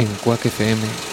en Quack FM.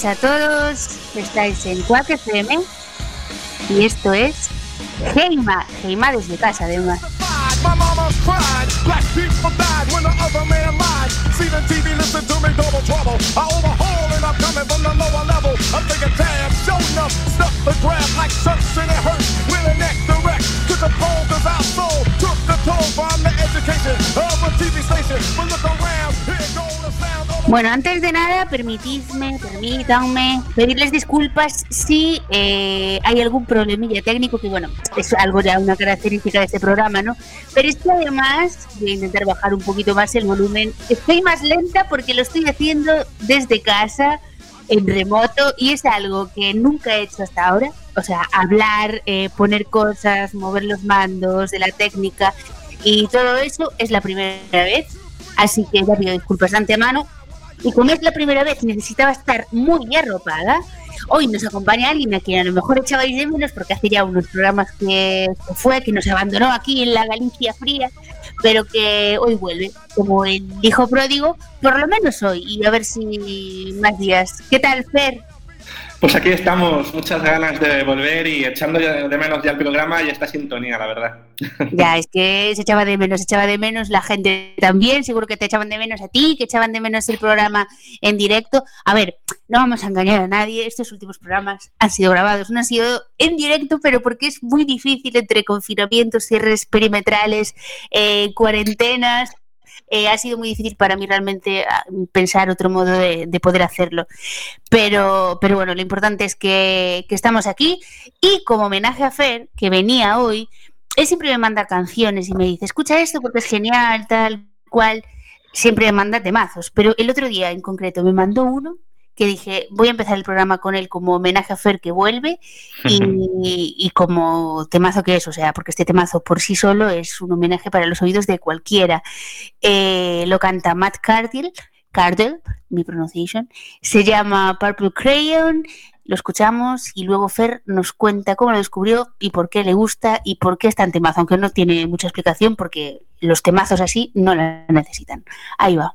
Tardes a todos, estáis en Quack FM y esto es Heima, Heima desde casa además. Bueno, antes de nada, permitidme, permítanme pedirles disculpas si eh, hay algún problemilla técnico, que bueno, es algo ya una característica de este programa, ¿no? Pero es que además voy a intentar bajar un poquito más el volumen. Estoy más lenta porque lo estoy haciendo desde casa, en remoto, y es algo que nunca he hecho hasta ahora. O sea, hablar, eh, poner cosas, mover los mandos de la técnica y todo eso es la primera vez. Así que ya pido disculpas antemano. Y como es la primera vez, necesitaba estar muy arropada. Hoy nos acompaña alguien a quien a lo mejor echabais de menos porque hace ya unos programas que fue, que nos abandonó aquí en la Galicia fría, pero que hoy vuelve como el hijo pródigo, por lo menos hoy, y a ver si más días. ¿Qué tal, Fer? Pues aquí estamos, muchas ganas de volver y echando de menos ya el programa y esta sintonía, la verdad. Ya, es que se echaba de menos, se echaba de menos la gente también, seguro que te echaban de menos a ti, que echaban de menos el programa en directo. A ver, no vamos a engañar a nadie, estos últimos programas han sido grabados, no han sido en directo, pero porque es muy difícil entre confinamientos, cierres perimetrales, eh, cuarentenas. Eh, ha sido muy difícil para mí realmente ah, pensar otro modo de, de poder hacerlo. Pero, pero bueno, lo importante es que, que estamos aquí y como homenaje a Fer, que venía hoy, él siempre me manda canciones y me dice, escucha esto porque es genial, tal cual. Siempre me manda temazos, pero el otro día en concreto me mandó uno que dije, voy a empezar el programa con él como homenaje a Fer que vuelve y, y como temazo que es, o sea, porque este temazo por sí solo es un homenaje para los oídos de cualquiera. Eh, lo canta Matt Cardell, Cardell, mi pronunciation, se llama Purple Crayon, lo escuchamos y luego Fer nos cuenta cómo lo descubrió y por qué le gusta y por qué es tan temazo, aunque no tiene mucha explicación porque los temazos así no la necesitan. Ahí va.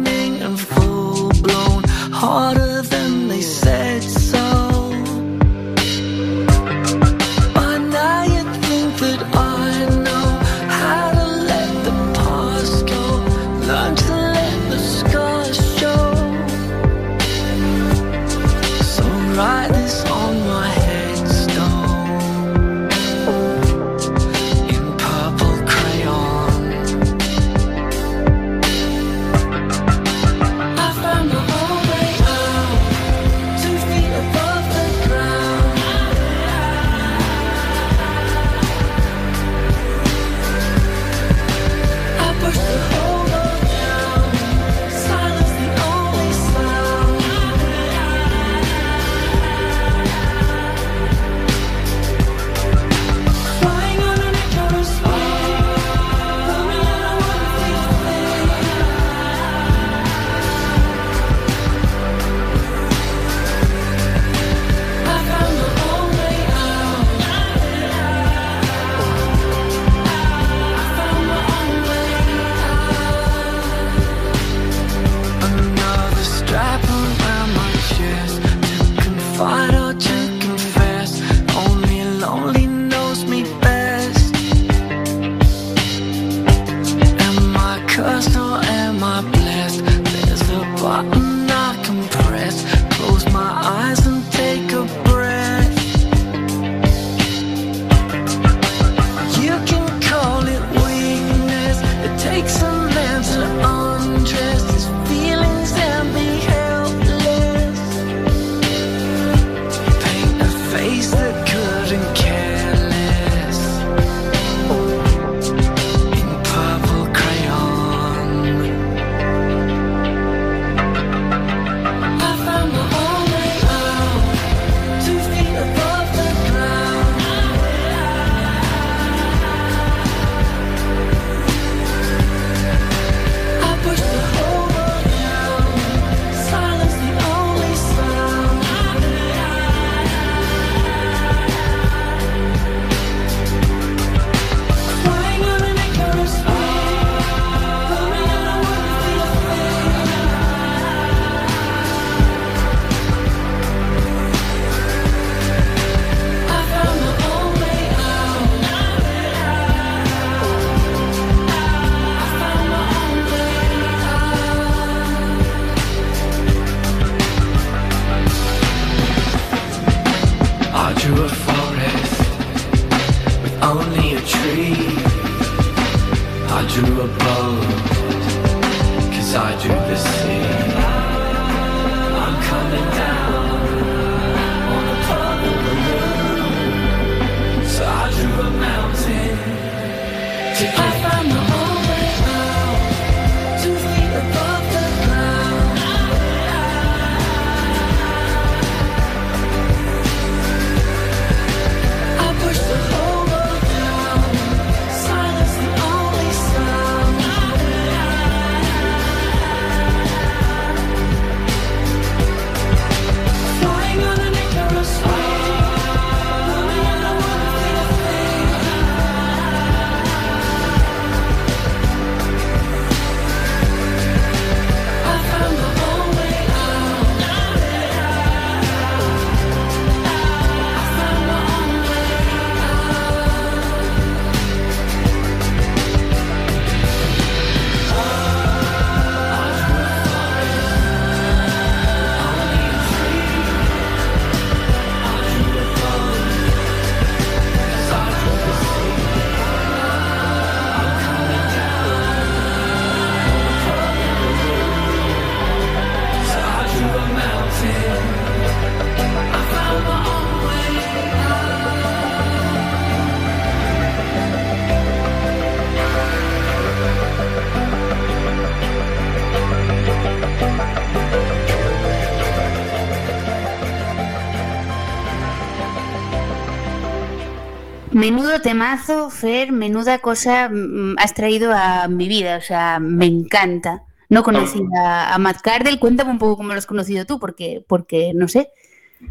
Menudo temazo, Fer, menuda cosa mm, has traído a mi vida, o sea, me encanta. No conocía a Matt Cardle, cuéntame un poco cómo lo has conocido tú, porque, porque no sé.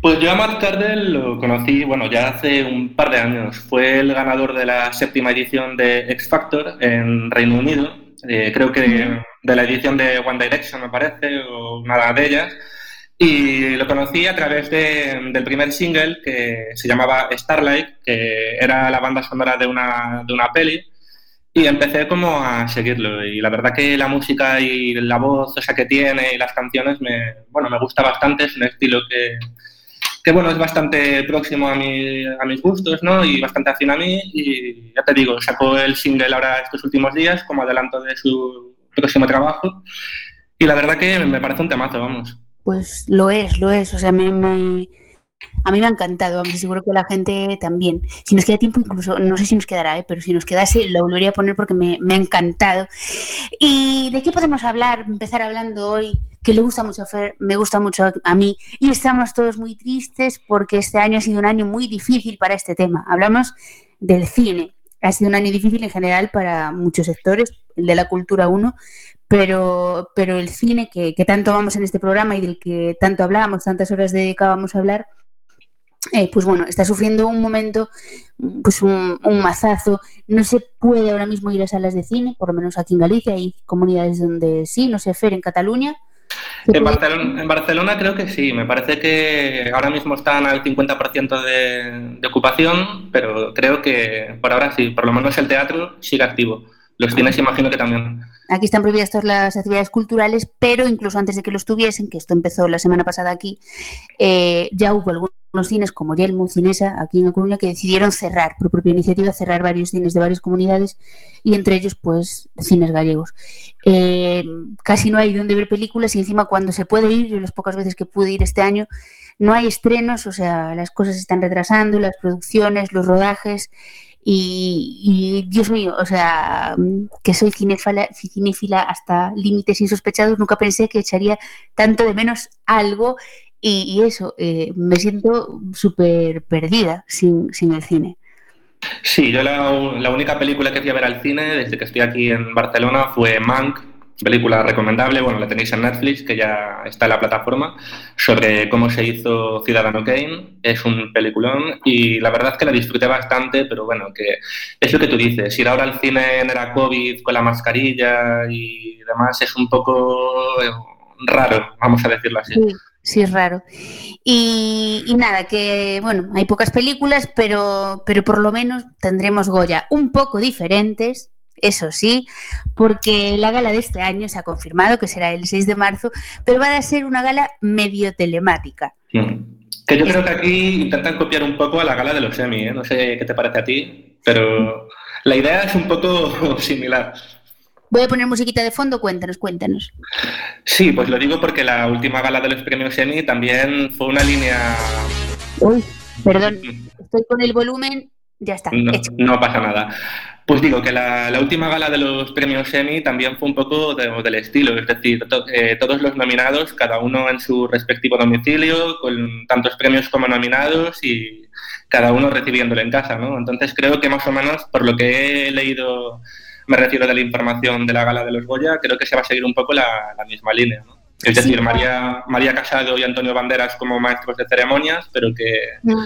Pues yo a Matt Cardle lo conocí, bueno, ya hace un par de años. Fue el ganador de la séptima edición de X Factor en Reino Unido. Eh, creo que de la edición de One Direction, me parece, o una de ellas. Y lo conocí a través de- del primer single que se llamaba Starlight, que era la banda sonora de una, de una peli. Y empecé como a seguirlo. Y la verdad que la música y la voz esa que tiene y las canciones me, bueno, me gusta bastante. Es un estilo que, que bueno, es bastante próximo a, mi, a mis gustos, ¿no? Y bastante afín a mí. Y ya te digo, sacó el single ahora estos últimos días como adelanto de su próximo trabajo. Y la verdad que me parece un temazo, vamos. Pues lo es, lo es. O sea, me, me- a mí me ha encantado, y seguro que la gente también. Si nos queda tiempo, incluso, no sé si nos quedará, ¿eh? pero si nos quedase, lo volvería a poner porque me, ha encantado. ¿Y de qué podemos hablar? Empezar hablando hoy, que le gusta mucho a Fer, me gusta mucho a mí, y estamos todos muy tristes porque este año ha sido un año muy difícil para este tema. Hablamos del cine. Ha sido un año difícil en general para muchos sectores, el de la cultura uno, pero, pero el cine que, que tanto vamos en este programa y del que tanto hablábamos, tantas horas dedicábamos a hablar, eh, pues bueno, está sufriendo un momento, pues un, un mazazo. No se puede ahora mismo ir a salas de cine, por lo menos aquí en Galicia, hay comunidades donde sí, no sé, Fer, en Cataluña. En Barcelona, en Barcelona creo que sí, me parece que ahora mismo están al 50% de, de ocupación, pero creo que por ahora sí, por lo menos el teatro sigue activo. Los cines imagino que también. Aquí están prohibidas todas las actividades culturales, pero incluso antes de que los tuviesen, que esto empezó la semana pasada aquí, eh, ya hubo algunos cines como Yelmo, Cinesa, aquí en A Coruña, que decidieron cerrar, por propia iniciativa, cerrar varios cines de varias comunidades y entre ellos, pues, cines gallegos. Eh, casi no hay donde ver películas y encima cuando se puede ir, yo las pocas veces que pude ir este año, no hay estrenos, o sea, las cosas se están retrasando, las producciones, los rodajes. Y, Dios mío, o sea, que soy cinéfila, cinéfila hasta límites insospechados, nunca pensé que echaría tanto de menos algo y, y eso, eh, me siento súper perdida sin, sin el cine. Sí, yo la, la única película que fui a ver al cine desde que estoy aquí en Barcelona fue Mank, película recomendable, bueno, la tenéis en Netflix, que ya está en la plataforma, sobre cómo se hizo Ciudadano Kane. Es un peliculón y la verdad es que la disfruté bastante, pero bueno, que es lo que tú dices, ir ahora al cine en era COVID con la mascarilla y demás es un poco eh, raro, vamos a decirlo así. Sí, sí, es raro. Y, y nada, que bueno, hay pocas películas, pero, pero por lo menos tendremos Goya un poco diferentes, eso sí, porque la gala de este año se ha confirmado que será el 6 de marzo, pero va a ser una gala medio telemática. Mm. Que yo creo que aquí intentan copiar un poco a la gala de los Emmy, ¿eh? no sé qué te parece a ti, pero la idea es un poco similar. Voy a poner musiquita de fondo, cuéntanos, cuéntanos. Sí, pues lo digo porque la última gala de los premios Emmy también fue una línea... Uy, perdón, estoy con el volumen, ya está, no pasa nada. Pues digo que la, la última gala de los premios Emmy también fue un poco de- del estilo, es decir, to- eh, todos los nominados, cada uno en su respectivo domicilio, con tantos premios como nominados y cada uno recibiéndolo en casa, ¿no? Entonces creo que más o menos, por lo que he leído, me refiero de la información de la gala de los Goya, creo que se va a seguir un poco la, la misma línea, ¿no? Es decir. María, María Casado y Antonio Banderas como maestros de ceremonias, pero que, Mm.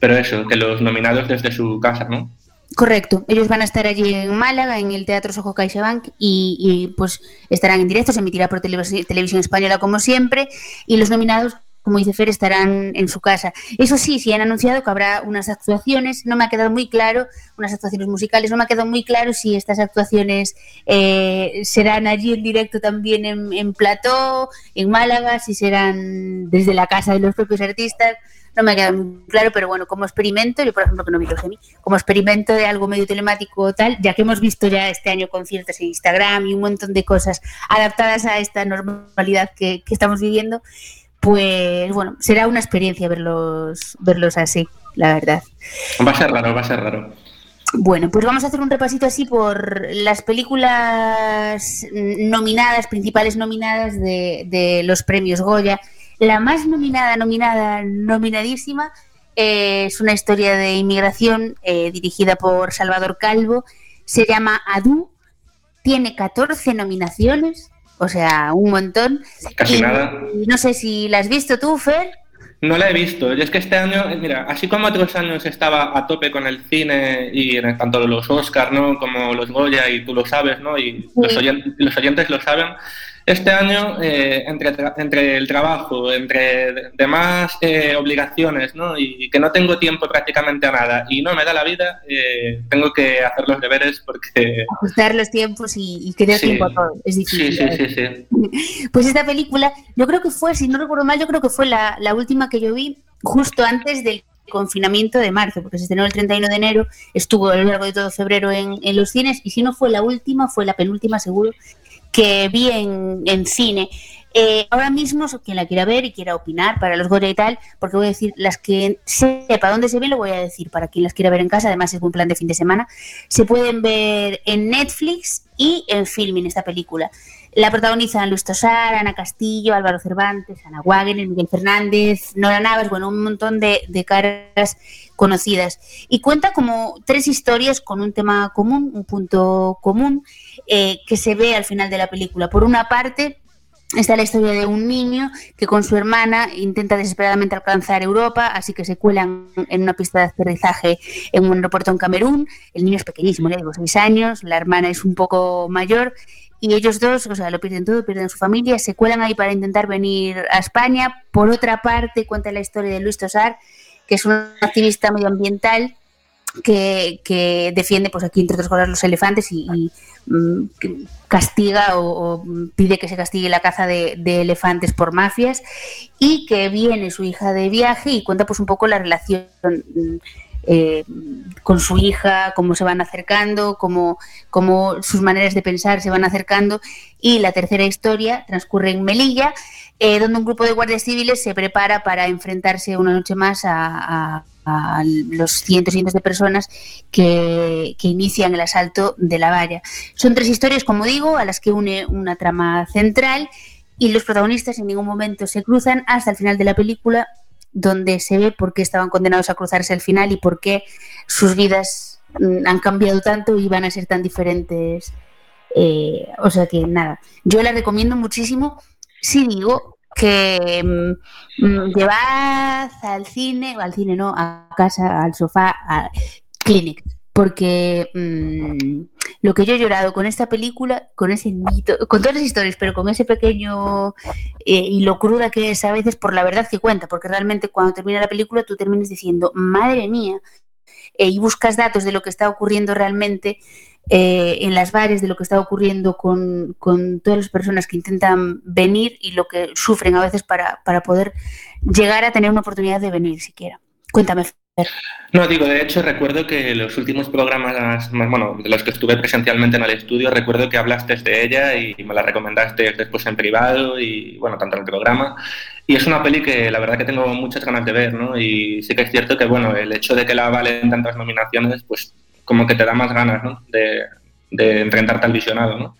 pero eso, que los nominados desde su casa, ¿no? Correcto, ellos van a estar allí en Málaga, en el Teatro Sojo CaixaBank y, y, pues estarán en directo, se emitirá por televisi- televisión española como siempre y los nominados, como dice Fer, estarán en su casa. Eso sí, sí han anunciado que habrá unas actuaciones, no me ha quedado muy claro, unas actuaciones musicales, no me ha quedado muy claro si estas actuaciones eh, serán allí en directo también en, en plató, en Málaga, si serán desde la casa de los propios artistas. No me ha quedado muy claro, pero bueno, como experimento, yo por ejemplo que no vi los Emmy, como experimento de algo medio telemático o tal, ya que hemos visto ya este año conciertos en Instagram y un montón de cosas adaptadas a esta normalidad que, que estamos viviendo, pues bueno, será una experiencia verlos, verlos así, la verdad. Va a ser raro, va a ser raro. Bueno, pues vamos a hacer un repasito así por las películas nominadas, principales nominadas de, de los premios Goya. La más nominada, nominada, nominadísima eh, es una historia de inmigración eh, dirigida por Salvador Calvo. Se llama Adu, tiene 14 nominaciones, o sea, un montón. Casi Y- nada. no sé si la has visto tú, Fer. No la he visto. Es que este año, mira, así como otros años estaba a tope con el cine y en tanto los Oscar, ¿no? Como los Goya y tú lo sabes, ¿no? Y los, oyen- los oyentes lo saben. Este año, eh, entre, entre el trabajo, entre de- demás eh, obligaciones, ¿no? Y que no tengo tiempo prácticamente a nada y no me da la vida, eh, tengo que hacer los deberes porque... Ajustar los tiempos y, y que dé Sí. tiempo a todo. Es Sí, difícil. sí, sí, sí. Pues esta película, yo creo que fue, si no recuerdo mal, yo creo que fue la, la última que yo vi justo antes del confinamiento de marzo, porque se estrenó el 31 de enero, estuvo a lo largo de todo febrero en, en los cines, y si no fue la última, fue la penúltima seguro, que vi en, en cine. Eh, ahora mismo, quien la quiera ver y quiera opinar para los Goya y tal, porque voy a decir, las que sepa dónde se ve, lo voy a decir para quien las quiera ver en casa, además es un plan de fin de semana, se pueden ver en Netflix y en Filmin esta película. La protagonizan Luis Tosar, Ana Castillo, Álvaro Cervantes, Ana Wagner, Miguel Fernández, Nora Navas, bueno, un montón de, de caras conocidas. Y cuenta como tres historias con un tema común, un punto común, eh, que se ve al final de la película. Por una parte, Está la historia de un niño que con su hermana intenta desesperadamente alcanzar Europa, así que se cuelan en una pista de aterrizaje en un aeropuerto en Camerún. El niño es pequeñísimo, le digo, seis años, la hermana es un poco mayor y ellos dos, o sea, lo pierden todo, pierden su familia, se cuelan ahí para intentar venir a España. Por otra parte, cuenta la historia de Luis Tosar, que es un activista medioambiental que, que defiende, pues aquí, entre otras cosas, los elefantes y, y, mm, castiga o, pide que se castigue la caza de, de elefantes por mafias y que viene su hija de viaje y cuenta pues un poco la relación mm, eh, con su hija, cómo se van acercando, cómo, cómo sus maneras de pensar se van acercando. Y la tercera historia transcurre en Melilla, eh, donde un grupo de guardias civiles se prepara para enfrentarse una noche más a, los cientos y cientos de personas que, que inician el asalto de la valla. Son tres historias, como digo, a las que une una trama central y los protagonistas en ningún momento se cruzan hasta el final de la película, donde se ve por qué estaban condenados a cruzarse al final y por qué sus vidas mm, han cambiado tanto y van a ser tan diferentes. Eh, o sea que nada, yo la recomiendo muchísimo. Sí digo que mm, mm, llevad al cine, o al cine no, a casa, al sofá, a Clinic, porque mm, lo que yo he llorado con esta película, con ese niñito, con todas las historias, pero con ese pequeño eh, y lo cruda que es a veces por la verdad que cuenta, porque realmente cuando termina la película tú terminas diciendo, madre mía, eh, y buscas datos de lo que está ocurriendo realmente eh, en las bares, de lo que está ocurriendo con, con todas las personas que intentan venir y lo que sufren a veces para, para poder llegar a tener una oportunidad de venir siquiera. Cuéntame. No, digo, de hecho recuerdo que los últimos programas, bueno, de los que estuve presencialmente en el estudio, recuerdo que hablaste de ella y me la recomendaste después en privado y, bueno, tanto en el programa. Y es una peli que la verdad que tengo muchas ganas de ver, ¿no? Y sí que es cierto que, bueno, el hecho de que la valen tantas nominaciones, pues como que te da más ganas, ¿no? De, de enfrentarte al visionado, ¿no?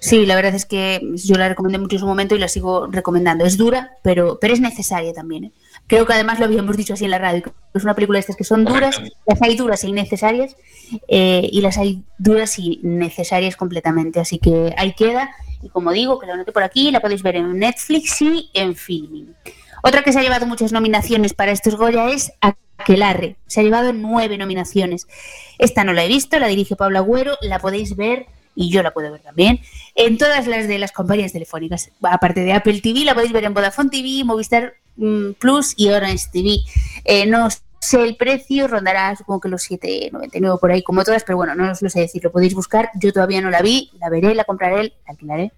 Sí, la verdad es que yo la recomendé mucho en su momento y la sigo recomendando. Es dura, pero, pero es necesaria también. ¿eh? Creo que además lo habíamos dicho así en la radio. que Es una película de estas que son duras, las hay duras e innecesarias eh, y las hay duras y necesarias completamente. Así que ahí queda. Y como digo, que la anoté por aquí, la podéis ver en Netflix y en Filming. Otra que se ha llevado muchas nominaciones para estos Goya es Aquelarre. Se ha llevado nueve nominaciones. Esta no la he visto, la dirige Pablo Agüero, la podéis ver y yo la puedo ver también en todas las de las compañías telefónicas. Aparte de Apple TV, la podéis ver en Vodafone TV, Movistar mm, Plus y Orange TV. Eh, no sé el precio, rondará supongo que los 7,99 por ahí como todas, pero bueno, no os lo sé decir, lo podéis buscar. Yo todavía no la vi, la veré, la compraré, la alquilaré.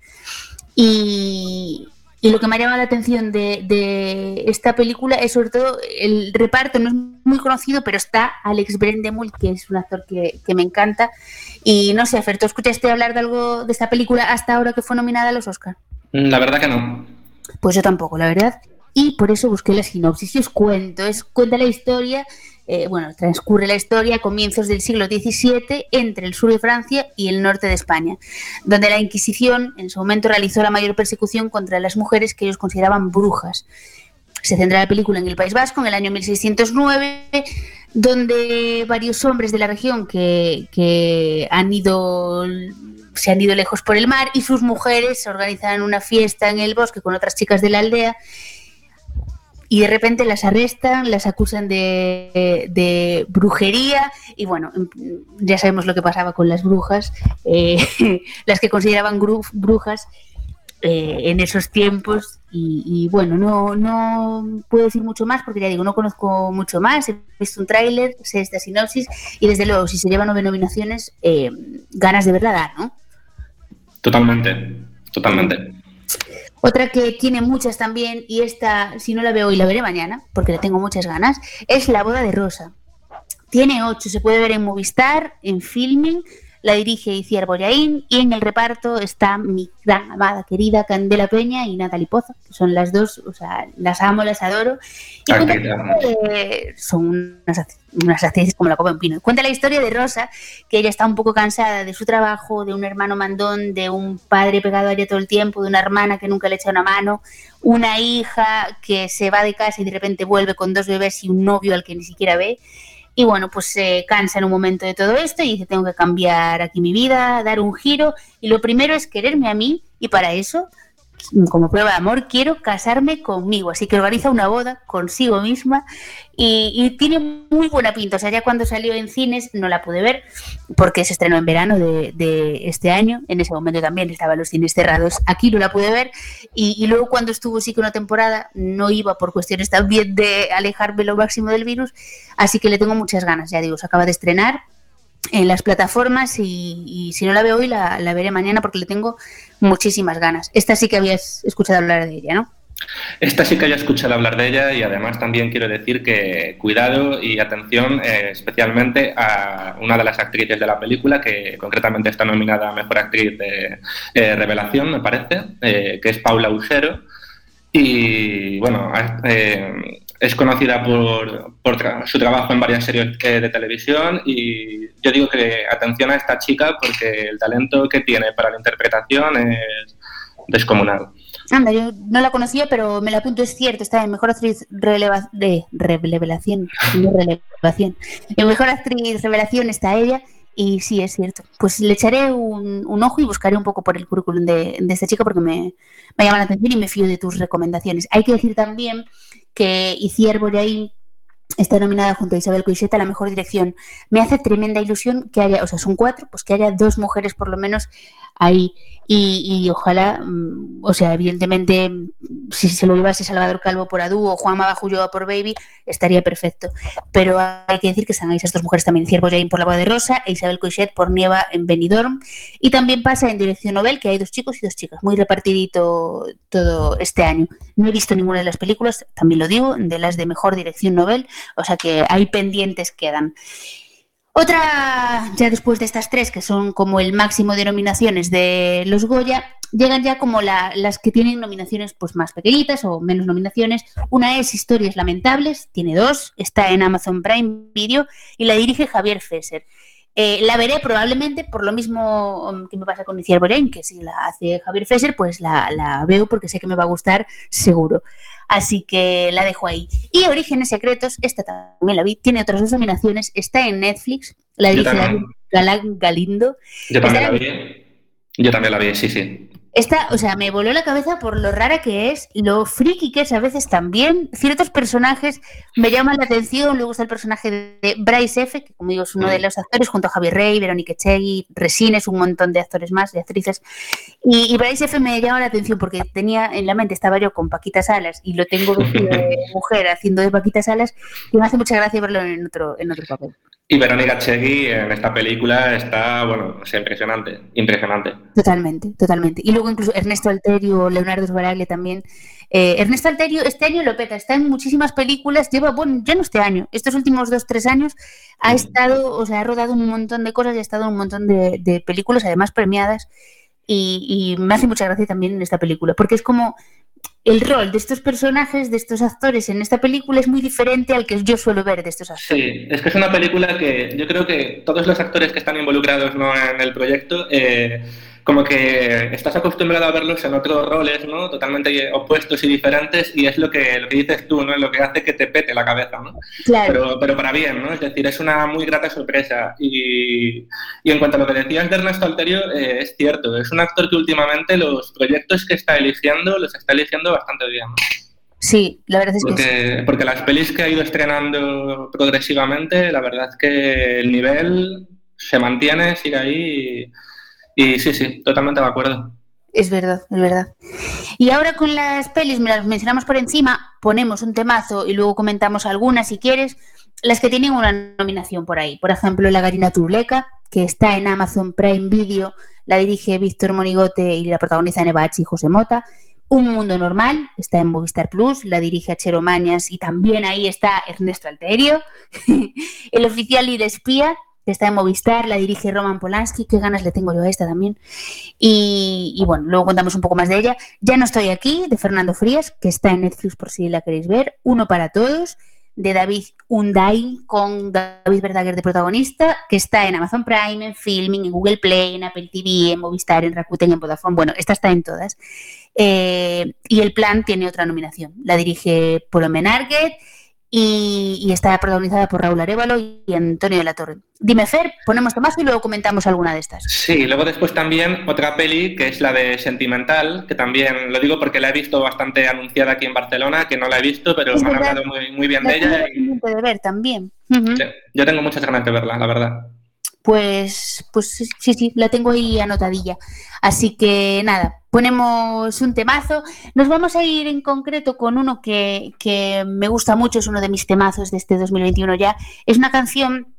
Y, y lo que me ha llamado la atención de, de esta película es sobre todo el reparto, no es muy conocido, pero está Alex Brendemul, que es un actor que, que me encanta. Y no sé, Fer, ¿tú escuchaste hablar de algo de esta película hasta ahora que fue nominada a los Oscar? La verdad que no. Pues yo tampoco, la verdad. Y por eso busqué la sinopsis y os cuento. Es, cuenta la historia, eh, bueno, transcurre la historia a comienzos del siglo XVII entre el sur de Francia y el norte de España, donde la Inquisición en su momento realizó la mayor persecución contra las mujeres que ellos consideraban brujas. Se centra la película en el País Vasco en el año 1609, donde varios hombres de la región que, se han ido lejos por el mar y sus mujeres organizan una fiesta en el bosque con otras chicas de la aldea y de repente las arrestan, las acusan de, de brujería y bueno, ya sabemos lo que pasaba con las brujas, eh, las que consideraban brujas eh, en esos tiempos y, bueno, no, no puedo decir mucho más porque ya digo, no conozco mucho más, he visto un tráiler, sé esta sinopsis y desde luego si se lleva nueve nominaciones, eh, ganas de verla dar, ¿no? Totalmente, totalmente. Otra que tiene muchas también, y esta, si no la veo hoy, la veré mañana, porque le tengo muchas ganas, es La boda de Rosa. Tiene ocho, se puede ver en Movistar, en Filming, la dirige Iciar Boyaín, y en el reparto está mi gran amada querida Candela Peña y Natalie Pozo, que son las dos, o sea, las amo, las adoro. Y cuenta de- son unas, unas actrices como la copa en pino. Cuenta la historia de Rosa, que ella está un poco cansada de su trabajo, de un hermano mandón, de un padre pegado a ella todo el tiempo, de una hermana que nunca le echa una mano, una hija que se va de casa y de repente vuelve con dos bebés y un novio al que ni siquiera ve. Y bueno, pues se cansa en un momento de todo esto y dice, tengo que cambiar aquí mi vida, dar un giro. Y lo primero es quererme a mí y para eso, como prueba de amor, quiero casarme conmigo. Así que organiza una boda consigo misma y, tiene muy buena pinta. O sea, ya cuando salió en cines no la pude ver porque se estrenó en verano de, de este año. En ese momento también estaban los cines cerrados. Aquí no la pude ver. Y, y luego cuando estuvo sí que una temporada no iba por cuestiones también de alejarme lo máximo del virus. Así que le tengo muchas ganas. Ya digo, se acaba de estrenar en las plataformas y, si no la veo hoy la, veré mañana porque le tengo muchísimas ganas. Esta sí que habías escuchado hablar de ella, ¿no? Esta sí que he escuchado hablar de ella y además también quiero decir que cuidado y atención eh, especialmente a una de las actrices de la película que concretamente está nominada a Mejor Actriz de eh, Revelación, me parece, eh, que es Paula Usero. Y bueno, eh, es conocida por, por tra- su trabajo en varias series de televisión y yo digo que atención a esta chica porque el talento que tiene para la interpretación es descomunal. Anda, yo no la conocía, pero me la apunto, es cierto, está en Mejor Actriz releva- de Revelación, no Revelación. En Mejor Actriz Revelación está ella y sí, es cierto. Pues le echaré un, ojo y buscaré un poco por el currículum de, de esta chica porque me, llama la atención y me fío de tus recomendaciones. Hay que decir también que Iciar Boyaín está nominada junto a Isabel Coixeta a la mejor dirección. Me hace tremenda ilusión que haya, o sea, son cuatro, pues que haya dos mujeres por lo menos ahí. Y, y ojalá, mm, o sea, evidentemente, mm, si se lo llevase Salvador Calvo por Adu o Juan Ulloa por Baby, estaría perfecto. Pero hay que decir que están ahí esas dos mujeres también, Ciervo Jain por La Boda de Rosa e Isabel Coixet por Nieva en Benidorm. Y también pasa en Dirección Nobel que hay dos chicos y dos chicas, muy repartidito todo este año. No he visto ninguna de las películas, también lo digo, de las de mejor Dirección Nobel, o sea que hay pendientes quedan. Otra, ya después de estas tres, que son como el máximo de nominaciones de los Goya, llegan ya como la- las que tienen nominaciones pues más pequeñitas o menos nominaciones. Una es Historias Lamentables, tiene dos, está en Amazon Prime Video y la dirige Javier Fesser. Eh, la veré probablemente por lo mismo um, que me pasa con Iciar Borén, que si la hace Javier Fesser, pues la, la veo porque sé que me va a gustar seguro. Así que la dejo ahí. Y Orígenes Secretos, esta también la vi, tiene otras dos nominaciones, está en Netflix, la dirige. Galán Galindo. Yo también la vi. Yo también la vi, sí, sí. Esta, o sea, me voló la cabeza por lo rara que es, lo friki que es a veces también. Ciertos personajes me llaman la atención. Luego está el personaje de Bryce F., que como digo es uno de los actores, junto a Javier Rey, Verónica Echegui, Resines, un montón de actores más, de actrices. Y, y Bryce F. me llama la atención porque tenía en la mente, estaba yo con Paquita Salas y lo tengo de mujer haciendo de Paquita Salas y me hace mucha gracia verlo en otro, en otro papel. Y Verónica Chegui en esta película está, bueno, sea, impresionante, impresionante. Totalmente, totalmente. Y luego incluso Ernesto Alterio, Leonardo Sbaraglia también. Eh, Ernesto Alterio este año lo peta, está en muchísimas películas, lleva, bueno, ya no este año, estos últimos dos, tres años ha Mm. estado, o sea, ha rodado un montón de cosas y ha estado en un montón de, de películas, además premiadas, y, y me hace mucha gracia también en esta película, porque es como el rol de estos personajes, de estos actores en esta película es muy diferente al que yo suelo ver de estos actores. Sí, es que es una película que yo creo que todos los actores que están involucrados ¿no? en el proyecto, eh, como que estás acostumbrado a verlos en otros roles, ¿no? Totalmente opuestos y diferentes, y es lo que, lo que dices tú, ¿no? Lo que hace que te pete la cabeza, ¿no? Claro, Pero, pero para bien, ¿no? Es decir, es una muy grata sorpresa. Y, y en cuanto a lo que decías de Ernesto Alterio, eh, es cierto, es un actor que últimamente los proyectos que está eligiendo los está eligiendo bastante bien. ¿no? sí, la verdad es que sí. Porque, porque las pelis que ha ido estrenando progresivamente, la verdad es que el nivel se mantiene, sigue ahí. Y, y sí, sí, totalmente de acuerdo. Es verdad, es verdad. Y ahora con las pelis, me las mencionamos por encima, ponemos un temazo y luego comentamos algunas si quieres, las que tienen una nominación por ahí. Por ejemplo, La Garina Turleca, que está en Amazon Prime Video, la dirige Víctor Monigote y la protagoniza Nevachi y José Mota. Un Mundo Normal, está en Movistar Plus, la dirige Achero Mañas y también ahí está Ernesto Alterio. El oficial y el espía, está en Movistar, la dirige Roman Polanski, qué ganas le tengo yo a esta también. Y, y bueno, luego contamos un poco más de ella. Ya no estoy aquí, de Fernando Frías, que está en Netflix por si la queréis ver. Uno para todos, de David Unday, con David Verdaguer de protagonista, que está en Amazon Prime, en Filming, en Google Play, en Apple TV, en Movistar, en Rakuten, en Vodafone. Bueno, esta está en todas. Eh, y el plan tiene otra nominación. La dirige Polo Menarguet y, y está protagonizada por Raúl Arevalo y Antonio de la Torre. Dime, Fer, ponemos Tomaso y luego comentamos alguna de estas. Sí, luego después también otra peli que es la de Sentimental, que también lo digo porque la he visto bastante anunciada aquí en Barcelona, que no la he visto, pero Es me han verdad. hablado muy, muy bien de ella. y de ver también. Sí, yo tengo muchas ganas de verla, la verdad. Pues, pues sí, sí, la tengo ahí anotadilla. Así que nada, ponemos un temazo. Nos vamos a ir en concreto con uno que, que me gusta mucho, es uno de mis temazos de este 2021 ya. Es una canción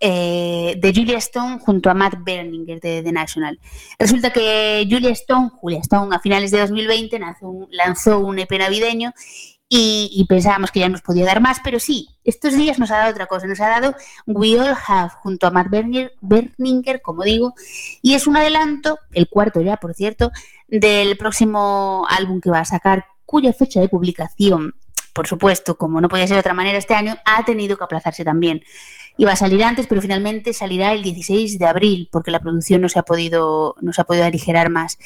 eh, de Julia Stone junto a Matt Berninger de The National. Resulta que Julia Stone, Julia Stone, a finales de 2020 lanzó un, lanzó un EP navideño y, y pensábamos que ya nos podía dar más, pero sí, estos días nos ha dado otra cosa, nos ha dado We All Have junto a Matt Berninger, como digo, y es un adelanto, el cuarto ya, por cierto, del próximo álbum que va a sacar, cuya fecha de publicación, por supuesto, como no podía ser de otra manera este año, ha tenido que aplazarse también. Iba a salir antes, pero finalmente salirá el 16 de abril, porque la producción no se ha podido, no se ha podido aligerar más.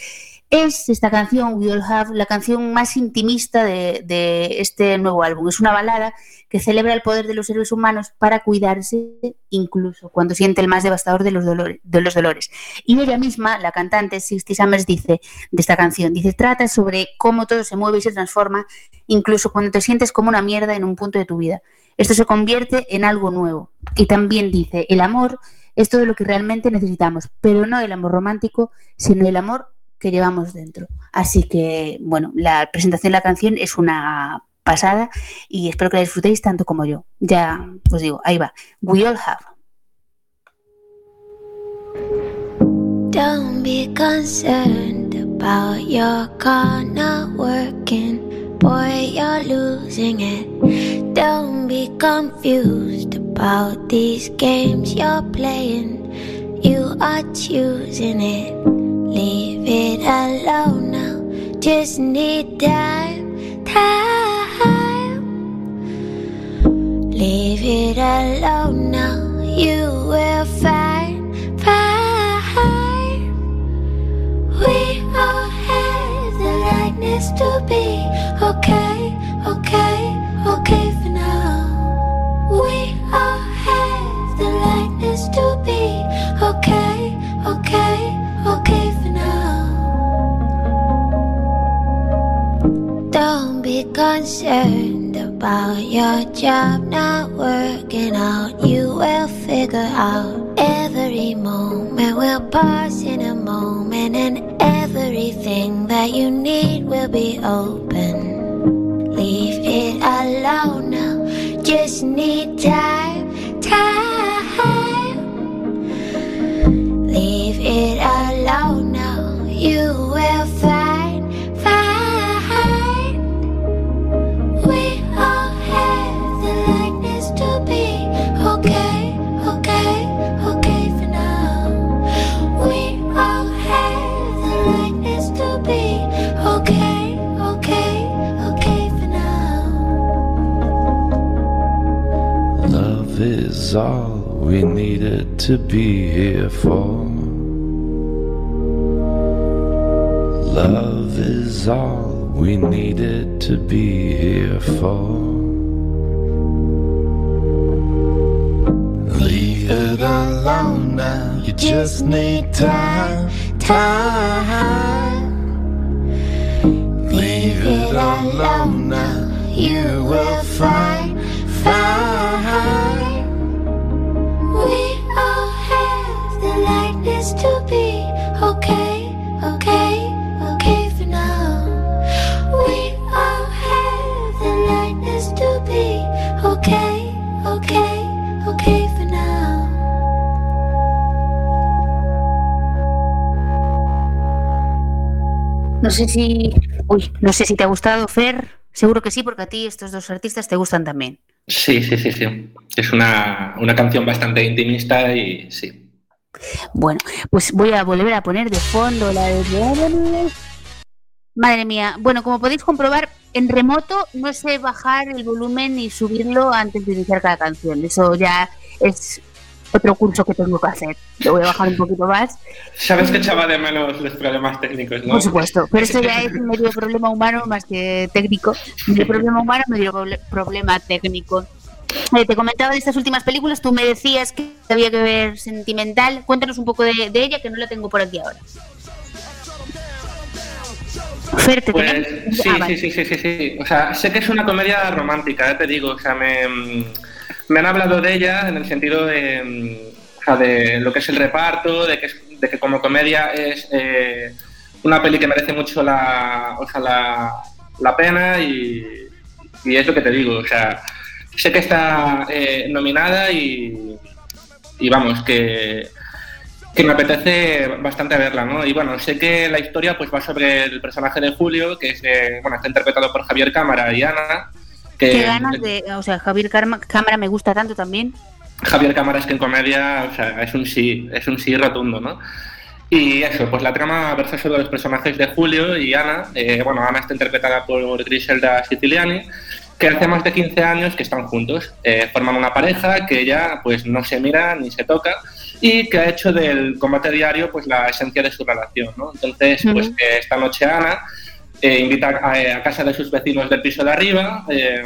Es esta canción, We All Have, la canción más intimista de, de este nuevo álbum. Es una balada que celebra el poder de los seres humanos para cuidarse, incluso cuando siente el más devastador de los, dolores, de los dolores. Y ella misma, la cantante Sixty Summers, dice de esta canción, dice, trata sobre cómo todo se mueve y se transforma, incluso cuando te sientes como una mierda en un punto de tu vida. Esto se convierte en algo nuevo. Y también dice, el amor es todo lo que realmente necesitamos, pero no el amor romántico, sino el amor que llevamos dentro. Así que, bueno, la presentación de la canción es una pasada y espero que la disfrutéis tanto como yo. Ya os digo, ahí va. We all have. Don't be concerned about your car not working. Boy, you're losing it. Don't be confused about these games you're playing. You are choosing it. Leave it alone now. Just need time, time. Leave it alone about your job not working out. You will figure out every moment will pass in a moment, and everything that you need will be open. Leave it alone now. Just need time, is all we needed to be here for. Love is all we needed to be here for. Leave it alone now. You just need time, time. Leave it alone now. You will find, find. Sé si. Uy, no sé si te ha gustado, Fer. Seguro que sí, porque a ti estos dos artistas te gustan también. Sí, sí, sí, sí. Es una, una canción bastante intimista y sí. Bueno, pues voy a volver a poner de fondo la de. Madre mía. Bueno, como podéis comprobar, en remoto no sé bajar el volumen y subirlo antes de iniciar cada canción. Eso ya es otro curso que tengo que hacer. Lo voy a bajar un poquito más. Sabes que echaba de menos los problemas técnicos, ¿no? Por supuesto, pero esto ya es medio problema humano más que técnico. Medio problema humano, medio proble- problema técnico. Eh, te comentaba de estas últimas películas, tú me decías que había que ver sentimental. Cuéntanos un poco de, de ella, que no la tengo por aquí ahora. Fer, ¿te Pues sí, Ah, sí, vale. sí, sí, sí, sí. O sea, sé que es una comedia romántica, eh, te digo. O sea, me, mm, me han hablado de ella en el sentido de, mm, de lo que es el reparto, de que, es- de que como comedia es eh, una peli que merece mucho la, o sea, la, la pena y, y es lo que te digo. O sea, sé que está eh, nominada y, y vamos, que, que me apetece bastante verla, ¿no? Y bueno, sé que la historia pues va sobre el personaje de Julio, que es, eh, bueno, está interpretado por Javier Cámara y Ana. Que Qué ganas de. O sea, Javier Cámara me gusta tanto también. Javier Cámara es que en comedia, o sea, es un sí, es un sí rotundo, ¿no? Y eso, pues la trama versa sobre los personajes de Julio y Ana. Eh, bueno, Ana está interpretada por Griselda Siciliani, que hace más de 15 años que están juntos. Eh, forman una pareja que ya pues no se mira ni se toca y que ha hecho del combate diario pues la esencia de su relación, ¿no? Entonces, pues Ujú. eh, esta noche Ana eh, invita a, a casa de sus vecinos del piso de arriba, eh,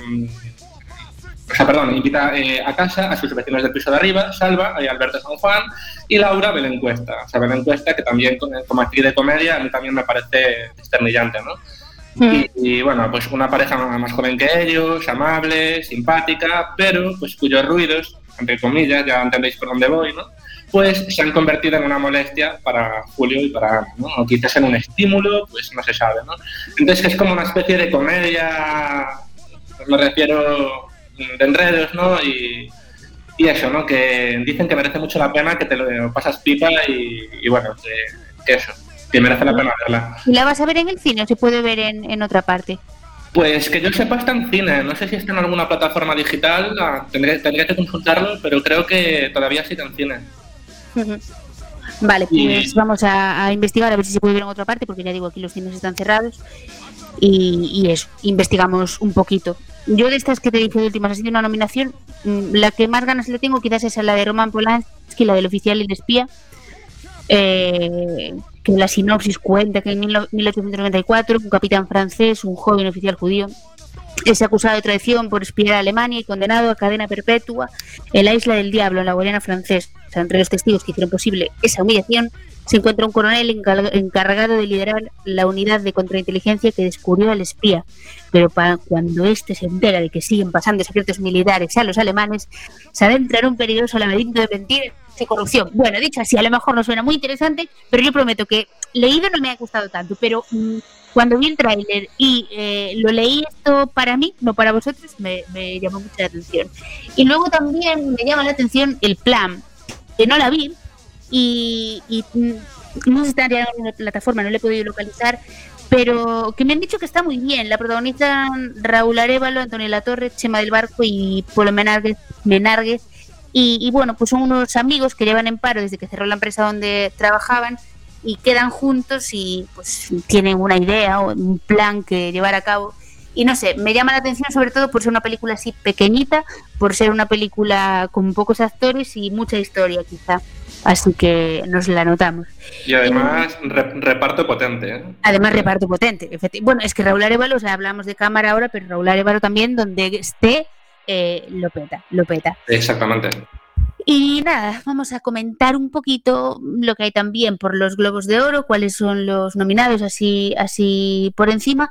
o sea, perdón, invita eh, a casa a sus vecinos del piso de arriba, Salva, eh, Alberto San Juan y Laura Belencuesta. O sea, Belencuesta, que también como actriz de comedia a mí también me parece esternillante, ¿no? Y, y, bueno, pues una pareja más joven que ellos, amable, simpática, pero pues cuyos ruidos, entre comillas, ya entendéis por dónde voy, ¿no? Pues se han convertido en una molestia para Julio y para Ana, ¿no? O quizás en un estímulo, pues no se sabe, ¿no? Entonces es como una especie de comedia, me refiero de enredos, ¿no? Y, y eso, ¿no? Que dicen que merece mucho la pena, que te lo pasas pipa y, y bueno, que, que eso, que merece la pena verla. ¿Y la vas a ver en el cine o se puede ver en, en otra parte? Pues que yo sepa está en cine, no sé si está en alguna plataforma digital, tendré, tendría que consultarlo, pero creo que todavía sigue en cine. Vale, pues vamos a, a investigar a ver si se puede ver en otra parte, porque ya digo, aquí los cines están cerrados. Y, y eso, investigamos un poquito. Yo de estas que te dije de últimas, ha sido una nominación. mm, La que más ganas le tengo quizás es a la de Roman Polanski, la del oficial y el espía. eh, que la sinopsis cuenta que en 1894 un capitán francés, un joven oficial judío, es acusado de traición por espiar a Alemania y condenado a cadena perpetua en la isla del Diablo, en la Guayana francesa. Entre los testigos que hicieron posible esa humillación se encuentra un coronel encarg- encargado de liderar la unidad de contrainteligencia que descubrió al espía. Pero pa- cuando éste se entera de que siguen pasando secretos militares a los alemanes, se adentra en un peligroso laberinto de mentiras y corrupción. Bueno, dicho así, a lo mejor no suena muy interesante, pero yo prometo que leído no me ha gustado tanto, pero mm, cuando vi el tráiler y eh, lo leí esto para mí, no para vosotros, me, me llamó mucho la atención. Y luego también me llama la atención el plan, que no la vi y, no sé si está en una plataforma, no le he podido localizar, pero que me han dicho que está muy bien. La protagonizan Raúl Arevalo, Antonio Latorre, Chema del Barco y Polo Menárguez. Menárguez. Y, y bueno, pues son unos amigos que llevan en paro desde que cerró la empresa donde trabajaban y quedan juntos y pues tienen una idea o un plan que llevar a cabo. Y no sé, me llama la atención sobre todo por ser una película así pequeñita, por ser una película con pocos actores y mucha historia quizá. Así que nos la notamos. Y además, re- reparto potente. ¿eh? Además, reparto potente. Bueno, es que Raúl Arevalo, o sea, hablamos de cámara ahora, pero Raúl Arevalo también, donde esté, eh, lo peta, lo peta. Exactamente. Y nada, vamos a comentar un poquito lo que hay también por los Globos de Oro, cuáles son los nominados así, así por encima.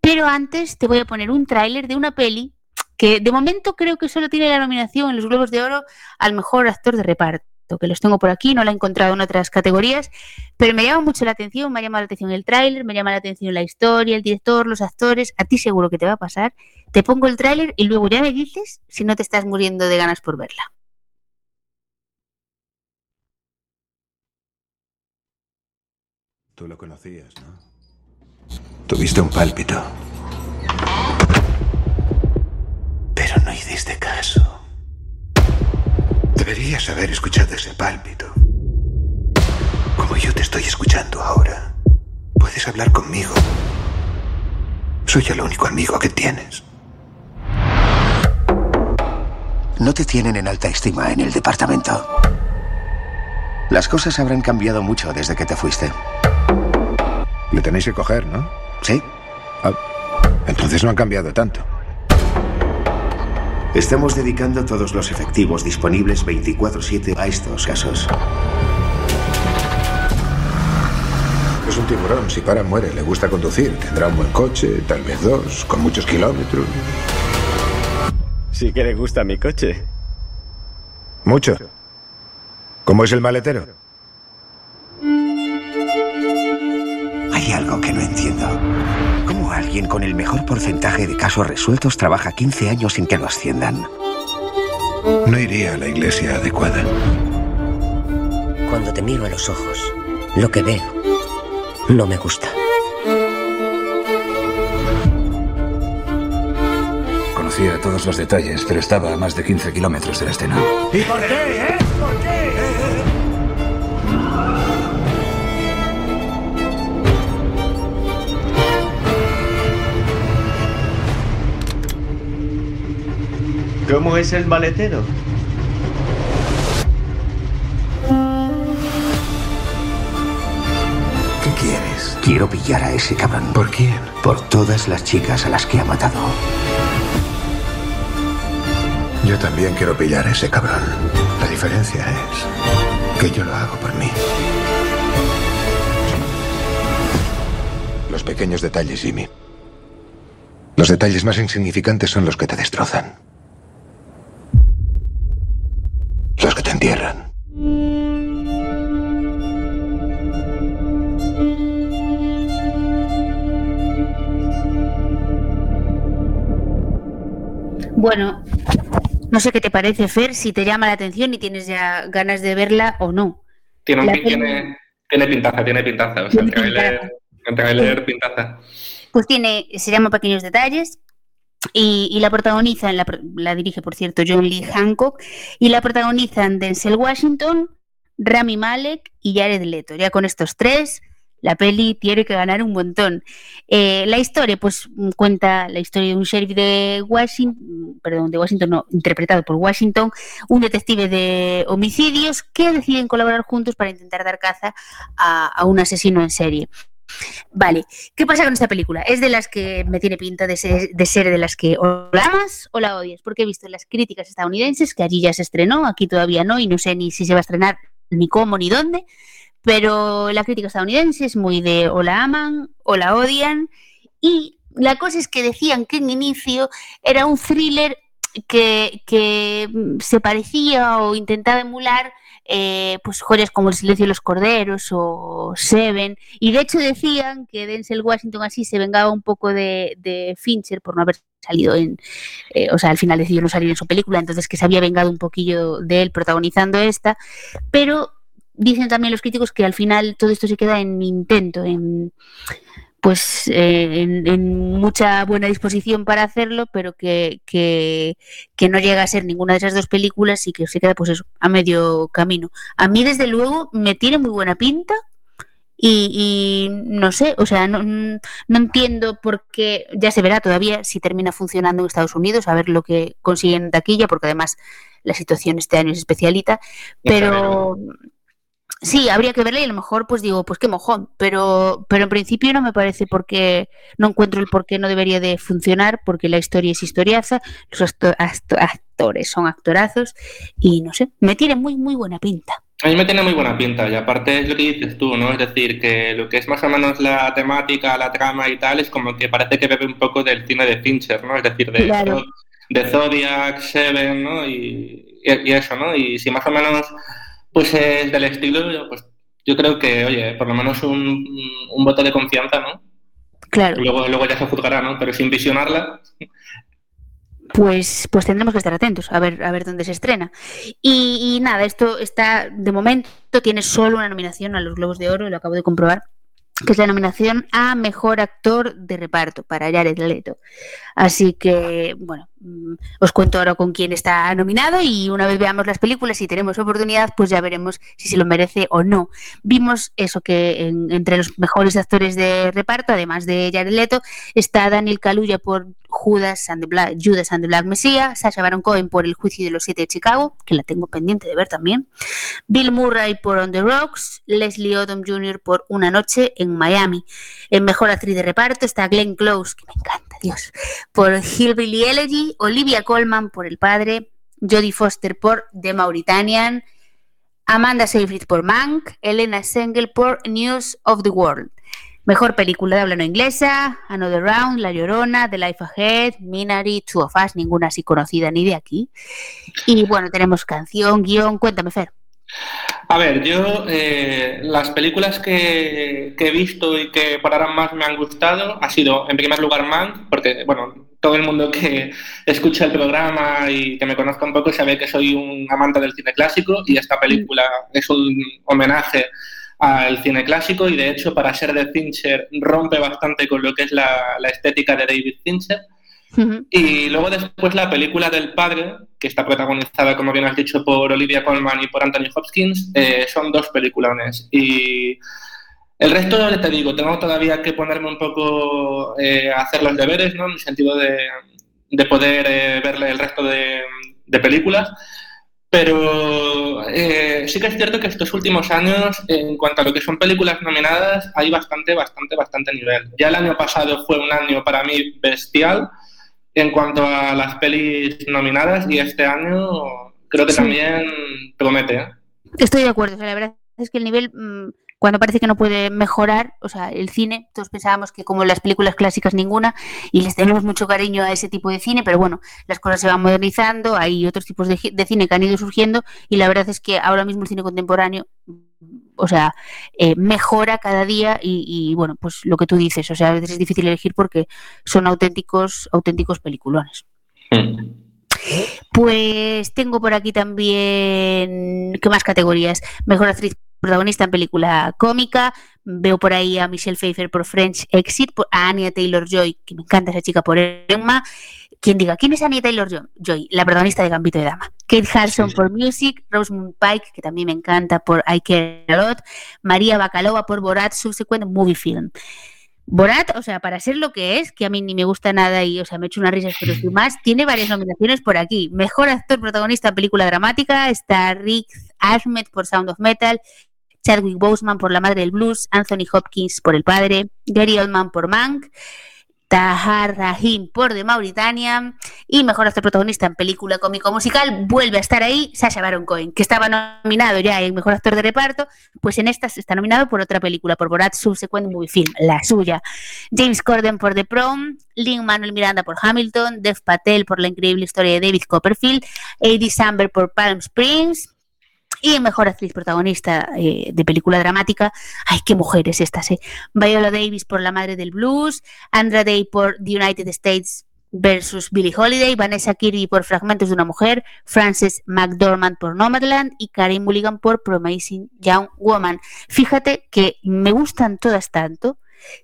Pero antes te voy a poner un tráiler de una peli que de momento creo que solo tiene la nominación en los Globos de Oro al mejor actor de reparto, que los tengo por aquí, no la he encontrado en otras categorías, pero me llama mucho la atención, me ha llamado la atención el tráiler, me llama la atención la historia, el director, los actores, a ti seguro que te va a pasar. Te pongo el tráiler y luego ya me dices si no te estás muriendo de ganas por verla. Tú lo conocías, ¿no? Tuviste un pálpito. Pero no hiciste caso. Deberías haber escuchado ese pálpito. Como yo te estoy escuchando ahora. Puedes hablar conmigo. Soy el único amigo que tienes. No te tienen en alta estima en el departamento. Las cosas habrán cambiado mucho desde que te fuiste. Le tenéis que coger, ¿no? ¿Sí? Ah, entonces no han cambiado tanto. Estamos dedicando todos los efectivos disponibles 24/7 a estos casos. Es un tiburón. Si para, muere. Le gusta conducir. Tendrá un buen coche, tal vez dos, con muchos kilómetros. Sí que le gusta mi coche. Mucho. ¿Cómo es el maletero? ¿Cómo alguien con el mejor porcentaje de casos resueltos trabaja 15 años sin que lo asciendan? No iría a la iglesia adecuada. Cuando te miro a los ojos, lo que veo no me gusta. Conocía todos los detalles, pero estaba a más de 15 kilómetros de la escena. ¿Y por qué, eh? ¿Por qué? ¿Cómo es el maletero? ¿Qué quieres? Quiero pillar a ese cabrón. ¿Por quién? Por todas las chicas a las que ha matado. Yo también quiero pillar a ese cabrón. La diferencia es que yo lo hago por mí. Los pequeños detalles, Jimmy. Los detalles más insignificantes son los que te destrozan. Bueno, no sé qué te parece, Fer, si te llama la atención y tienes ya ganas de verla o no. Tiene, un tiene, tiene pintaza, tiene pintaza. O sea, el trailer, el trailer pintaza. Pues tiene, se llama Pequeños Detalles. Y, y la protagonizan, la, la dirige por cierto John Lee Hancock, y la protagonizan Denzel Washington, Rami Malek y Jared Leto. Ya con estos tres, la peli tiene que ganar un montón. Eh, la historia, pues mm, cuenta la historia de un sheriff de Washington, perdón, de Washington, no, interpretado por Washington, un detective de homicidios que deciden colaborar juntos para intentar dar caza a, un asesino en serie. Vale, ¿qué pasa con esta película? Es de las que me tiene pinta de ser de, ser de las que o la amas o la odias, porque he visto las críticas estadounidenses que allí ya se estrenó, aquí todavía no, y no sé ni si se va a estrenar, ni cómo, ni dónde, pero la crítica estadounidense es muy de o la aman o la odian, y la cosa es que decían que en inicio era un thriller que, que se parecía o intentaba emular eh, pues joyas como El silencio de los corderos o Seven, y de hecho decían que Denzel Washington así se vengaba un poco de, de Fincher por no haber salido en, eh, o sea, al final decidió no salir en su película, entonces que se había vengado un poquillo de él protagonizando esta, pero dicen también los críticos que al final todo esto se queda en intento, en pues eh, en, en mucha buena disposición para hacerlo, pero que, que, que no llega a ser ninguna de esas dos películas y que se queda pues eso, a medio camino. A mí desde luego me tiene muy buena pinta y, y no sé, o sea, no, no entiendo por qué, ya se verá todavía si termina funcionando en Estados Unidos, a ver lo que consiguen en taquilla, porque además la situación este año es especialita, pero sí, habría que verla y a lo mejor pues digo, pues qué mojón, pero, pero en principio no me parece porque no encuentro el por qué no debería de funcionar, porque la historia es historiaza, los acto- acto- actores son actorazos y no sé, me tiene muy, muy buena pinta. A mí me tiene muy buena pinta y aparte es lo que dices tú, ¿no? Es decir, que lo que es más o menos la temática, la trama y tal, es como que parece que bebe un poco del cine de Fincher, ¿no? Es decir, de, Claro. de Zodiac, Seven, ¿no? Y, y- y eso, ¿no? Y si más o menos pues es del estilo, pues yo creo que, oye, por lo menos un, un voto de confianza, ¿no? Claro. Luego, luego ya se juzgará, ¿no? Pero sin visionarla, Pues, pues tendremos que estar atentos a ver, a ver dónde se estrena. Y, y nada, esto está, de momento, tiene solo una nominación a los Globos de Oro, lo acabo de comprobar, que es la nominación a Mejor Actor de Reparto para Jared Leto. Así que, bueno, mm, os cuento ahora con quién está nominado y una vez veamos las películas y tenemos oportunidad, pues ya veremos si se lo merece o no. Vimos eso que en- entre los mejores actores de reparto, además de Jared Leto, está Daniel Kaluuya por Judas and the Black, Judas and the Black Messiah, Sacha Baron Cohen por El juicio de los siete de Chicago, que la tengo pendiente de ver también, Bill Murray por On the Rocks, Leslie Odom Jr. por Una noche en Miami. En mejor actriz de reparto está Glenn Close, que me encanta, Dios, por Hillbilly Elegy, Olivia Colman por El padre, Jodie Foster por The Mauritanian, Amanda Seyfried por Mank, Elena Sengel por News of the World. Mejor película de habla no inglesa, Another Round, La Llorona, The Life Ahead, Minari, Two of Us, ninguna así conocida ni de aquí. Y bueno, tenemos canción, guion, cuéntame, Fer. A ver, yo eh, las películas que, que he visto y que por ahora más me han gustado ha sido, en primer lugar, Mank, porque, bueno, todo el mundo que escucha el programa y que me conozca un poco sabe que soy un amante del cine clásico y esta película es un homenaje al cine clásico y, de hecho, para ser de Fincher rompe bastante con lo que es la, la estética de David Fincher. Y luego después la película del padre, que está protagonizada, como bien has dicho, por Olivia Colman y por Anthony Hopkins, eh, son dos peliculones. Y el resto, te digo, tengo todavía que ponerme un poco eh, a hacer los deberes, ¿no? En el sentido de, de poder eh, verle el resto de, de películas. Pero eh, sí que es cierto que estos últimos años, en cuanto a lo que son películas nominadas, hay bastante, bastante, bastante nivel. Ya el año pasado fue un año para mí bestial en cuanto a las pelis nominadas y este año creo que Sí. también promete. ¿eh? Estoy de acuerdo, o sea, la verdad es que el nivel, mm, cuando parece que no puede mejorar, o sea, el cine, todos pensábamos que como las películas clásicas ninguna, y les tenemos mucho cariño a ese tipo de cine, pero bueno, las cosas se van modernizando, hay otros tipos de, cine que han ido surgiendo, y la verdad es que ahora mismo el cine contemporáneo, o sea, eh, mejora cada día, y, y, bueno, pues lo que tú dices, o sea, a veces es difícil elegir porque son auténticos, auténticos peliculones. Pues tengo por aquí también, ¿qué más categorías? Mejor actriz protagonista en película cómica. Veo por ahí a Michelle Pfeiffer por French Exit, por- a Anya Taylor-Joy, que me encanta esa chica por Emma. Quien diga, ¿quién es Anya Taylor-Joy? La protagonista de Gambito de Dama. Kate Hudson por Music, Rosamund Pike, que también me encanta por I Care a Lot, María Bacalova por Borat Subsequent Movie Film. Borat, o sea, para ser lo que es, que a mí ni me gusta nada y, o sea, me he hecho unas risas, pero sin más, tiene varias nominaciones por aquí. Mejor actor protagonista en película dramática está Rick Ahmed por Sound of Metal, Chadwick Boseman por La Madre del Blues, Anthony Hopkins por El Padre, Gary Oldman por Mank, Tahar Rahim por The Mauritania y mejor actor protagonista en película cómico musical vuelve a estar ahí Sacha Baron Cohen, que estaba nominado ya en mejor actor de reparto, pues en esta está nominado por otra película, por Borat Subsequent Movie Film, la suya. James Corden por The Prom, Lin Manuel Miranda por Hamilton, Dev Patel por La increíble historia de David Copperfield, Eddie Samberg por Palm Springs, y mejor actriz protagonista eh, de película dramática, ay, qué mujeres estas, eh. Viola Davis por La Madre del Blues, Andra Day por The United States versus Billie Holiday, Vanessa Kirby por Fragmentos de una Mujer, Frances McDormand por Nomadland y Karen Mulligan por Promising Young Woman. Fíjate que me gustan todas tanto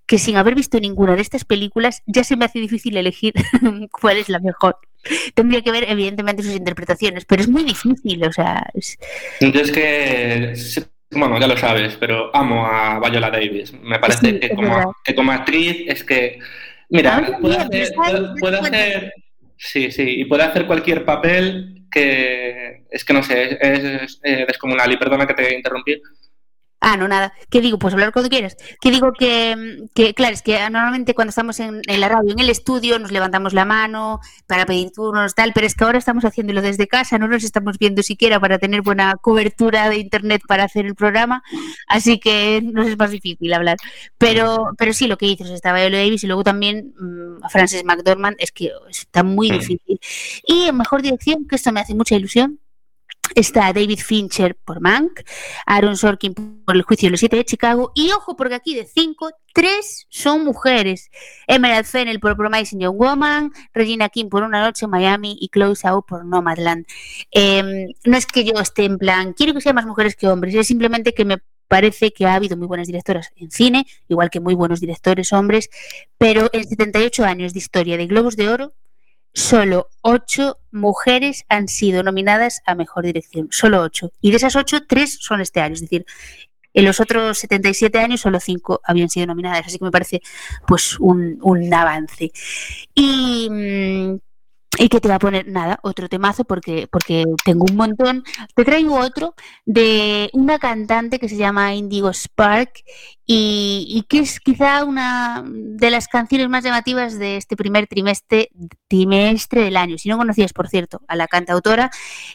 que sin haber visto ninguna de estas películas ya se me hace difícil elegir cuál es la mejor. Tendría que ver, evidentemente, sus interpretaciones, pero es muy difícil, o sea, es- Yo es que, bueno, ya lo sabes, pero amo a Viola Davis. Me parece Sí, que, como, verdad. que como actriz es que, mira, puede hacer, puede- puede hacer, sí, sí, y puede hacer cualquier papel que es que no sé, es, es, eh, descomunal. Y perdona que te interrumpí. Ah, no, nada. ¿Qué digo? Pues hablar cuando quieras. Que digo que, mm, que, claro, es que normalmente cuando estamos en, en la radio, en el estudio, nos levantamos la mano para pedir turnos, tal, pero es que ahora estamos haciéndolo desde casa, no nos estamos viendo siquiera para tener buena cobertura de internet para hacer el programa, así que nos es más difícil hablar. Pero, pero sí, lo que dices, está Viola Davis y luego también mm, a Frances McDormand, es que está muy difícil. Y en mejor dirección, que esto me hace mucha ilusión, Está David Fincher por Mank, Aaron Sorkin por El juicio de los siete de Chicago y ojo porque aquí de cinco, tres son mujeres. Emerald Fennell por Promising Young Woman, Regina King por Una noche en Miami y Chloe Zhao por Nomadland. Eh, no es que yo esté en plan, quiero que sean más mujeres que hombres, es simplemente que me parece que ha habido muy buenas directoras en cine, igual que muy buenos directores hombres, pero en 78 años de historia de Globos de Oro, solo ocho mujeres han sido nominadas a mejor dirección. Solo ocho. Y de esas ocho, tres son este año. Es decir, en los otros 77 años, solo cinco habían sido nominadas. Así que me parece pues un, un avance. Y. ¿Y que te va a poner? Nada, otro temazo porque, porque tengo un montón. Te traigo otro de una cantante que se llama Indigo Spark y, y que es quizá una de las canciones más llamativas de este primer trimestre, trimestre del año. Si no conocías, por cierto, a la cantautora,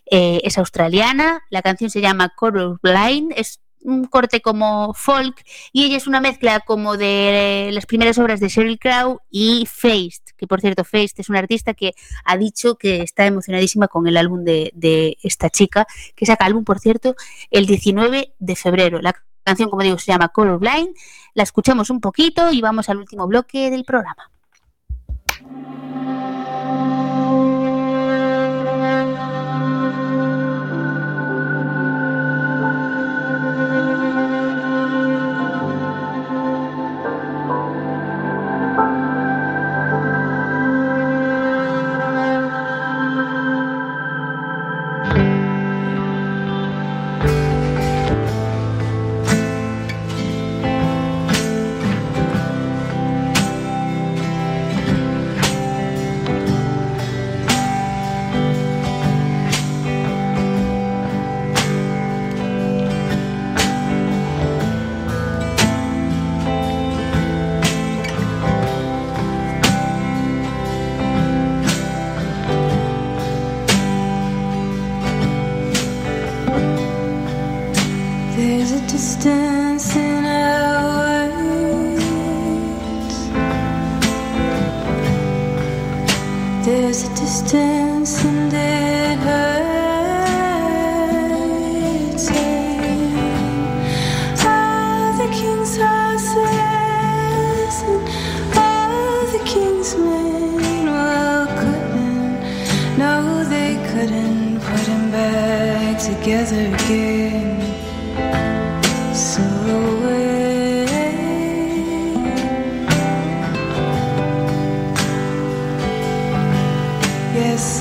eh, es australiana, la canción se llama Color Blind, es un corte como folk y ella es una mezcla como de las primeras obras de Sheryl Crow y Feist, que por cierto Feist es una artista que ha dicho que está emocionadísima con el álbum de, de esta chica, que saca álbum por cierto el 19 de febrero. La canción como digo se llama Color Blind, la escuchamos un poquito y vamos al último bloque del programa.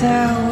sour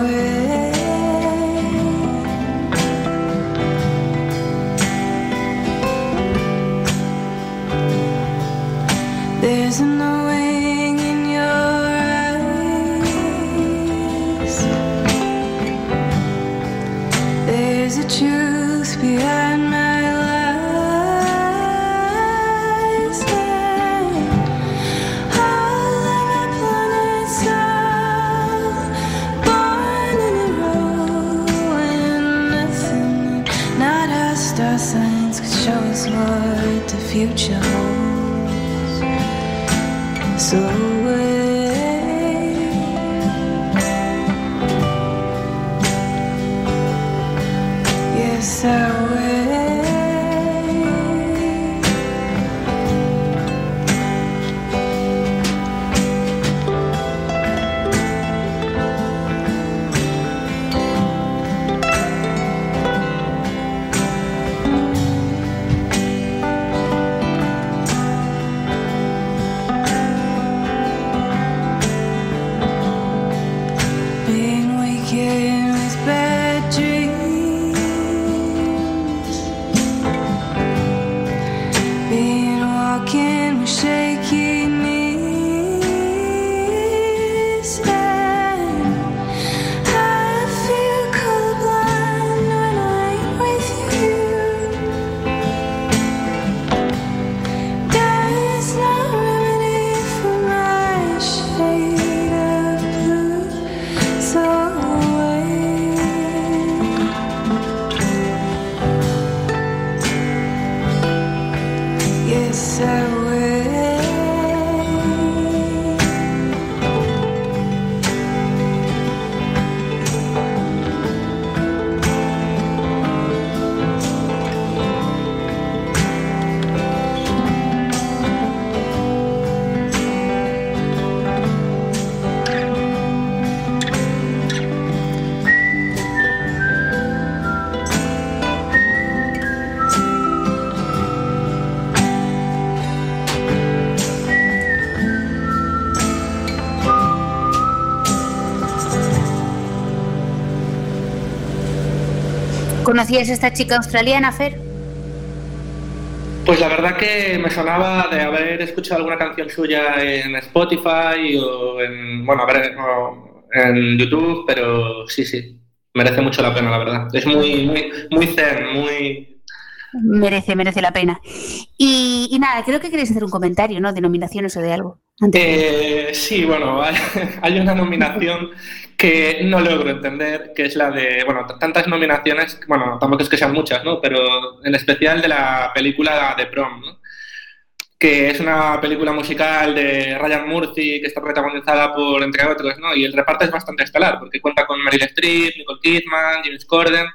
¿Conocías a esta chica australiana, Fer? Pues la verdad que me sonaba de haber escuchado alguna canción suya en Spotify o en, bueno, a ver, en YouTube, pero sí, sí, merece mucho la pena, la verdad. Es muy, muy, muy zen, muy... Merece, merece la pena. Y, y nada, creo que queréis hacer un comentario, ¿no? De nominaciones o de algo. Eh, sí, bueno, hay, una nominación que no logro entender, que es la de, bueno, tantas nominaciones, bueno, tampoco es que sean muchas, ¿no? Pero en especial de la película de Prom, ¿no? que es una película musical de Ryan Murphy que está protagonizada por, entre otros, ¿no? Y el reparto es bastante estelar, porque cuenta con Meryl Streep, Nicole Kidman, James Corden,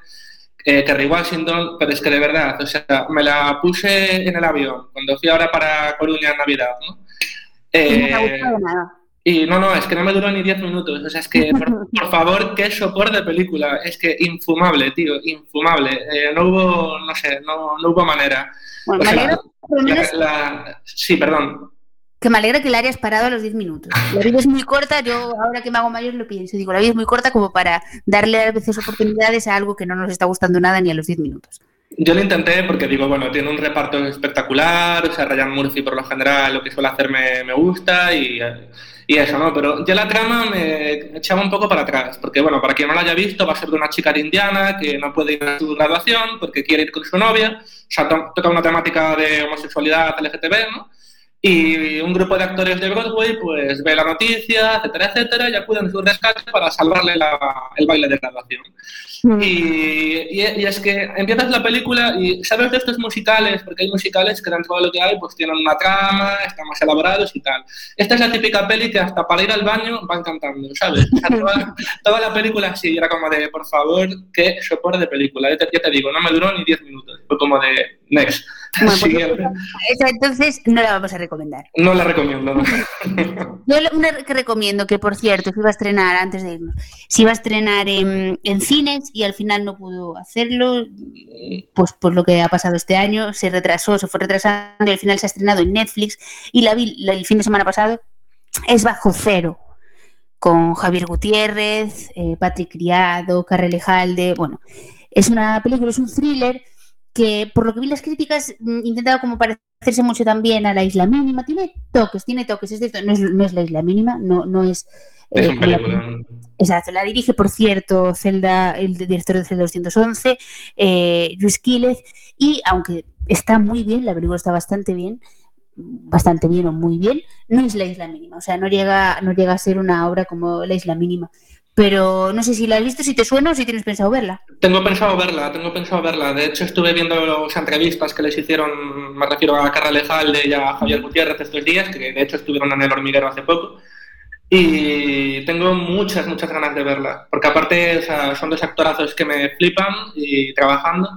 eh, Kerry Washington, pero es que de verdad, o sea, me la puse en el avión cuando fui ahora para Coruña en Navidad, ¿no? Y no te ha Eh, gustado nada. y no, no, es que no me duró ni 10 minutos. O sea, es que, por, por favor, qué sopor de película. Es que infumable, tío, infumable. Eh, no hubo, no sé, no, no hubo manera. Bueno, O me alegro, por lo la- menos, la- sí, perdón. que me alegra que la hayas parado a los 10 minutos. La vida es muy corta, yo ahora que me hago mayor lo pienso. Digo, la vida es muy corta como para darle a veces oportunidades a algo que no nos está gustando nada ni a los 10 minutos. Yo lo intenté porque digo, bueno, tiene un reparto espectacular, o sea, Ryan Murphy por lo general lo que suele hacer me, me gusta y, y eso, ¿no? Pero ya la trama me echaba un poco para atrás, porque bueno, para quien no la haya visto, va a ser de una chica de Indiana que no puede ir a su graduación porque quiere ir con su novia, o sea, to- toca una temática de homosexualidad LGTB, ¿no? Y un grupo de actores de Broadway pues ve la noticia, etcétera, etcétera, y acuden a su rescate para salvarle la- el baile de graduación. Y, y- y es que empiezas la película y sabes de estos musicales, porque hay musicales que dentro de lo que hay pues tienen una trama, están más elaborados y tal. Esta es la típica peli que hasta para ir al baño van cantando, ¿sabes? O sea, toda, toda la película así, era como de, por favor, qué sopor de película. Ya te, ya te digo, no me duró ni 10 minutos, fue como de, next. Bueno, entonces no la vamos a recomendar. No la recomiendo. Yo una que recomiendo, que por cierto, se iba a estrenar antes de irnos, se iba a estrenar en, en cines y al final no pudo hacerlo, pues por lo que ha pasado este año, se retrasó, se fue retrasando y al final se ha estrenado en Netflix y la vi el fin de semana pasado, es Bajo Cero, con Javier Gutiérrez, eh, Patrick Criado, Carrel Ejalde, bueno, es una película, es un thriller que por lo que vi las críticas mm, intentaba como parecerse mucho también a la isla mínima, tiene toques, tiene toques, es cierto, no es, no es la isla mínima, no, no es... Es eh, como la-. Exacto, la dirige, por cierto, Zelda, el director de Zelda 211, eh, Luis Quílez, y aunque está muy bien, la película está bastante bien, bastante bien o muy bien, no es la isla mínima, o sea, no llega, no llega a ser una obra como la isla mínima. Pero no sé si la has visto, si te suena o si tienes pensado verla. Tengo pensado verla, tengo pensado verla. De hecho, estuve viendo las entrevistas que les hicieron, me refiero a Carla Lejalde y a Javier Gutiérrez estos días, que de hecho estuvieron en el hormiguero hace poco. Y tengo muchas, muchas ganas de verla. Porque aparte o sea, son dos actorazos que me flipan y trabajando.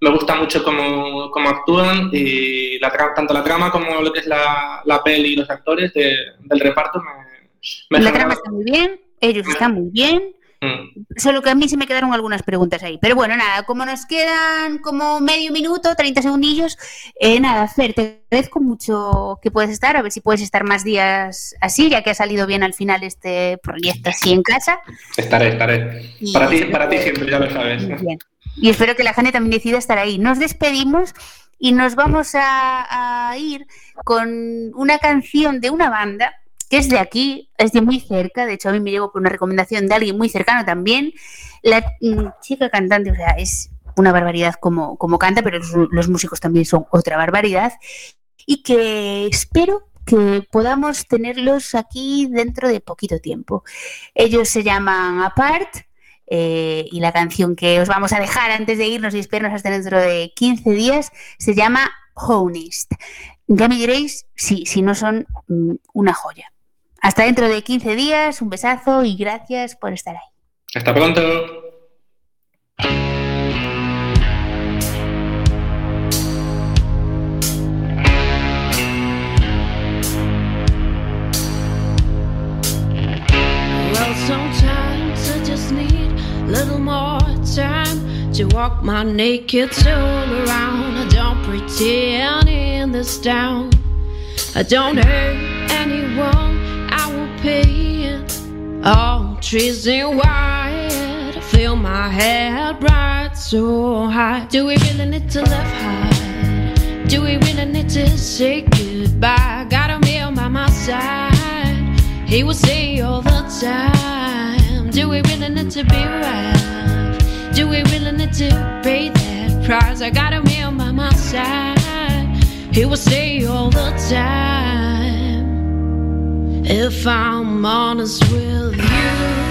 Me gusta mucho cómo, cómo actúan y la tanto la trama como lo que es la, la peli y los actores de- del reparto me, me La trama está muy bien, ellos están muy bien, Mm. Solo que a mí se me quedaron algunas preguntas ahí. Pero bueno, nada, como nos quedan como medio minuto, 30 segundillos, eh, nada, Fer, te agradezco mucho que puedes estar, a ver si puedes estar más días así, ya que ha salido bien al final este proyecto así en casa. Estaré, estaré. Y- Para ti, para ti siempre, ya lo sabes. Bien. Y espero que la gente también decida estar ahí. Nos despedimos y nos vamos a, a ir con una canción de una banda que es de aquí, es de muy cerca, de hecho a mí me llegó por una recomendación de alguien muy cercano también. La mm, chica cantante, o sea, es una barbaridad como, como canta, pero los, músicos también son otra barbaridad. Y que espero que podamos tenerlos aquí dentro de poquito tiempo. Ellos se llaman Apart eh, y la canción que os vamos a dejar antes de irnos y esperarnos hasta dentro de 15 días se llama Honest. Ya me diréis si, si no son mm, una joya. Hasta dentro de 15 días, un besazo y gracias por estar ahí. Hasta pronto. Well, sometimes I just need a little more time to walk my naked soul around. I don't pretend in this town. I don't hurt anyone. All trees in white. I feel my head bright so high. Do we really need to live high? Do we really need to say goodbye? Got a meal by my side. He will say all the time. Do we really need to be right? Do we really need to pay that price? I got a meal by my side. He will say all the time. If I'm honest with you,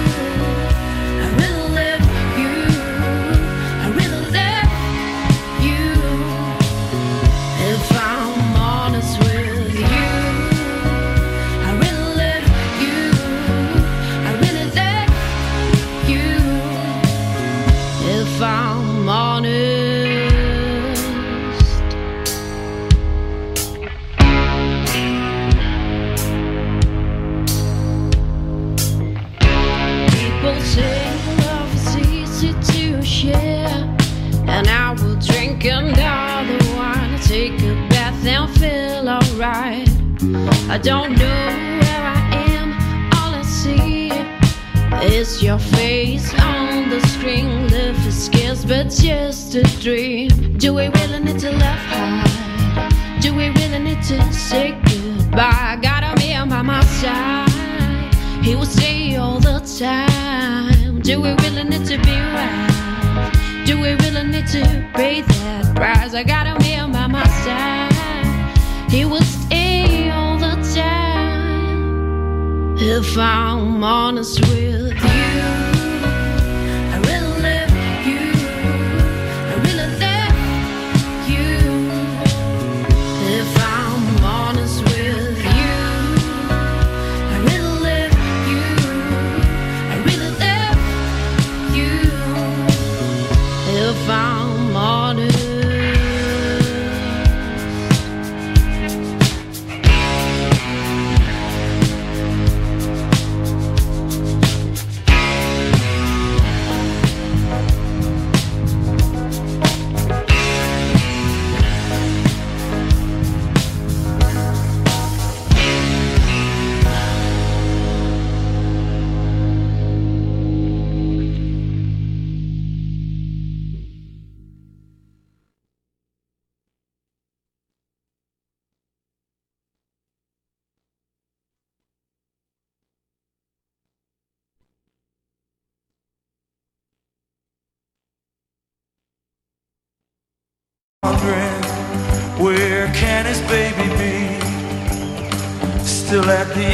I don't know where I am, all I see is your face on the screen. Life is scarce, but just a dream. Do we really need to laugh hard? Do we really need to say goodbye? I got a man by my side. He will say all the time. Do we really need to be right? Do we really need to pay that price? I got a man by my side. He will stay If I'm honest with you, Still